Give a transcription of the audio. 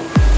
Bye.